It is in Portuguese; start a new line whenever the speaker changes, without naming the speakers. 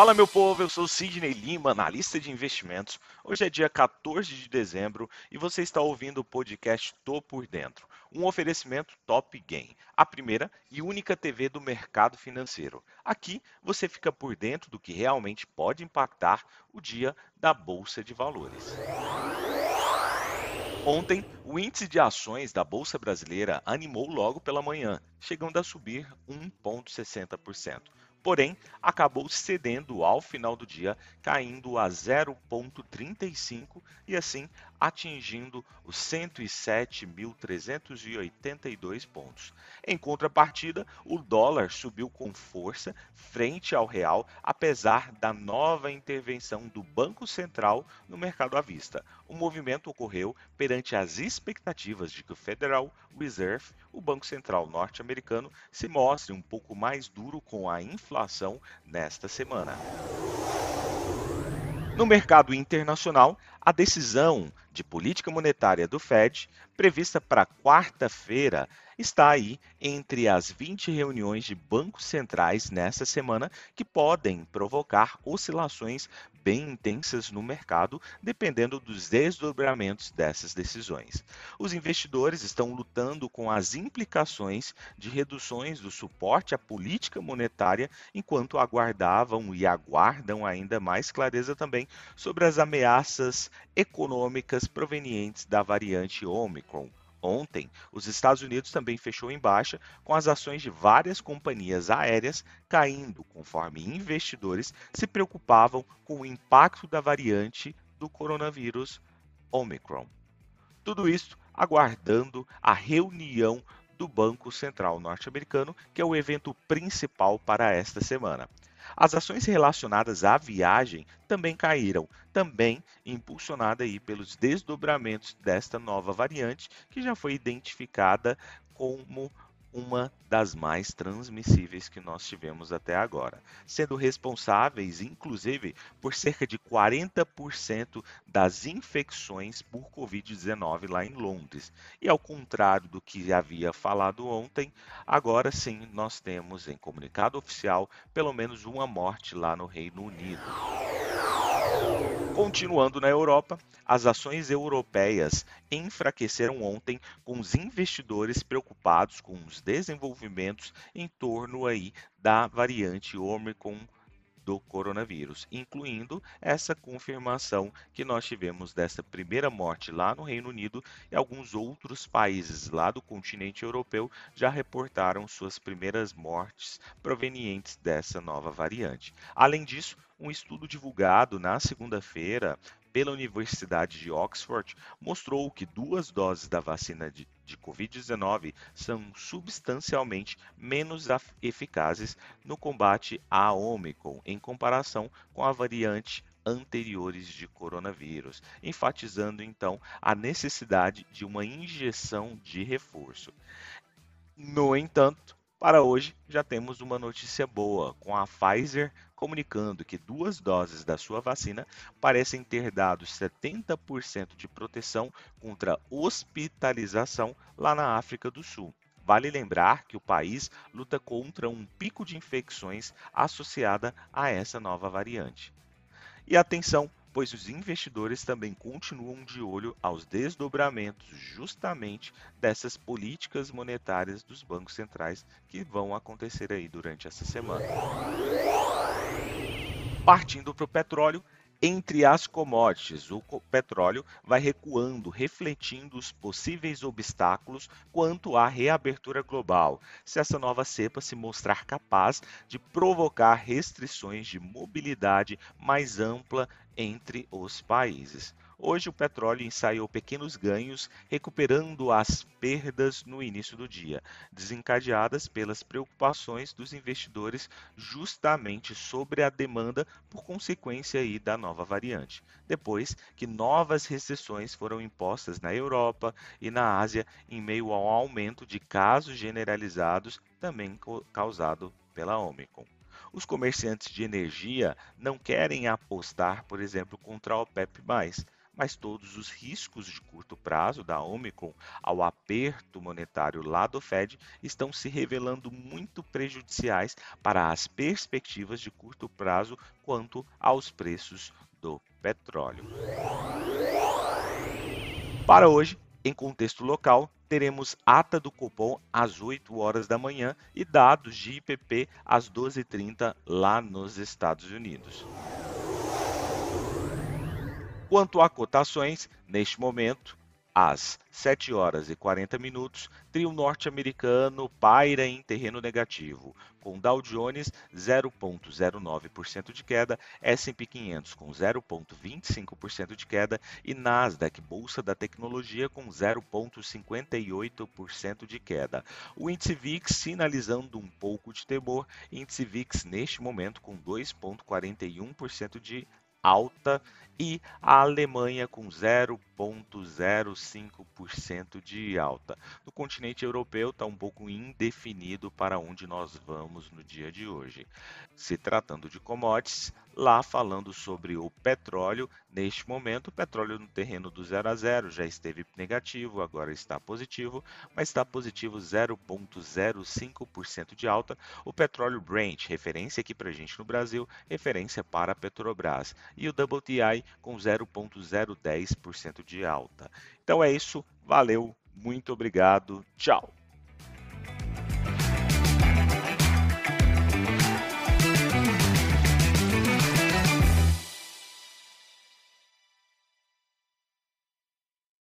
Fala meu povo, eu sou Sidney Lima, analista de investimentos. Hoje é dia 14 de dezembro e você está ouvindo o podcast Tô por Dentro, um oferecimento Top Game, a primeira e única TV do mercado financeiro. Aqui você fica por dentro do que realmente pode impactar o dia da Bolsa de Valores. Ontem, o índice de ações da Bolsa Brasileira animou logo pela manhã, chegando a subir 1,60% porém acabou cedendo ao final do dia, caindo a 0,35 e assim atingindo os 107.382 pontos. Em contrapartida, o dólar subiu com força frente ao real, apesar da nova intervenção do Banco Central no mercado à vista. O movimento ocorreu perante as expectativas de que o Federal Reserve, o Banco Central norte-americano, se mostre um pouco mais duro com a inflação nesta semana. No mercado internacional, a decisão de política monetária do Fed, prevista para quarta-feira, está aí entre as 20 reuniões de bancos centrais nessa semana que podem provocar oscilações bem intensas no mercado, dependendo dos desdobramentos dessas decisões. Os investidores estão lutando com as implicações de reduções do suporte à política monetária, enquanto aguardavam e aguardam ainda mais clareza também sobre as ameaças econômicas provenientes da variante Omicron. Ontem, os Estados Unidos também fechou em baixa, com as ações de várias companhias aéreas caindo, conforme investidores se preocupavam com o impacto da variante do coronavírus Omicron. Tudo isso aguardando a reunião do Banco Central norte-americano, que é o evento principal para esta semana. As ações relacionadas à viagem também caíram, também impulsionada aí pelos desdobramentos desta nova variante, que já foi identificada como uma das mais transmissíveis que nós tivemos até agora, sendo responsáveis, inclusive, por cerca de 40% das infecções por Covid-19 lá em Londres. E ao contrário do que havia falado ontem, agora sim nós temos em comunicado oficial pelo menos uma morte lá no Reino Unido. Continuando na Europa, as ações europeias enfraqueceram ontem com os investidores preocupados com os desenvolvimentos em torno aí da variante Omicron do coronavírus, incluindo essa confirmação que nós tivemos dessa primeira morte lá no Reino Unido e alguns outros países lá do continente europeu já reportaram suas primeiras mortes provenientes dessa nova variante. Além disso, um estudo divulgado na segunda-feira pela Universidade de Oxford mostrou que duas doses da vacina de, de Covid-19 são substancialmente menos eficazes no combate à Omicron em comparação com a variante anteriores de coronavírus, enfatizando então a necessidade de uma injeção de reforço. No entanto, para hoje, já temos uma notícia boa, com a Pfizer comunicando que duas doses da sua vacina parecem ter dado 70% de proteção contra hospitalização lá na África do Sul. Vale lembrar que o país luta contra um pico de infecções associada a essa nova variante. E atenção, pois os investidores também continuam de olho aos desdobramentos justamente dessas políticas monetárias dos bancos centrais que vão acontecer aí durante essa semana. Partindo para o petróleo, entre as commodities, o petróleo vai recuando, refletindo os possíveis obstáculos quanto à reabertura global, se essa nova cepa se mostrar capaz de provocar restrições de mobilidade mais ampla entre os países. Hoje o petróleo ensaiou pequenos ganhos, recuperando as perdas no início do dia, desencadeadas pelas preocupações dos investidores justamente sobre a demanda por consequência aí da nova variante. Depois que novas restrições foram impostas na Europa e na Ásia em meio ao aumento de casos generalizados também causado pela Omicron. Os comerciantes de energia não querem apostar, por exemplo, contra a OPEP+, mas todos os riscos de curto prazo da Omicron ao aperto monetário lá do Fed estão se revelando muito prejudiciais para as perspectivas de curto prazo quanto aos preços do petróleo. Para hoje, em contexto local, teremos ata do Copom às 8 horas da manhã e dados de IPP às 12h30 lá nos Estados Unidos. Quanto a cotações, neste momento, às 7 horas e 40 minutos, trio norte-americano paira em terreno negativo, com Dow Jones 0,09% de queda, S&P 500 com 0,25% de queda e Nasdaq, bolsa da tecnologia, com 0,58% de queda. O índice VIX sinalizando um pouco de temor, índice VIX neste momento com 2,41% de alta e a Alemanha com 0,05% de alta. No continente europeu está um pouco indefinido para onde nós vamos no dia de hoje. Se tratando de commodities, lá falando sobre o petróleo, neste momento o petróleo no terreno do 0 a 0 já esteve negativo, agora está positivo, mas está positivo 0,05% de alta. O petróleo Brent, referência aqui para a gente no Brasil, referência para a Petrobras. E o WTI com 0,010% de alta. Então é isso, valeu, muito obrigado, tchau.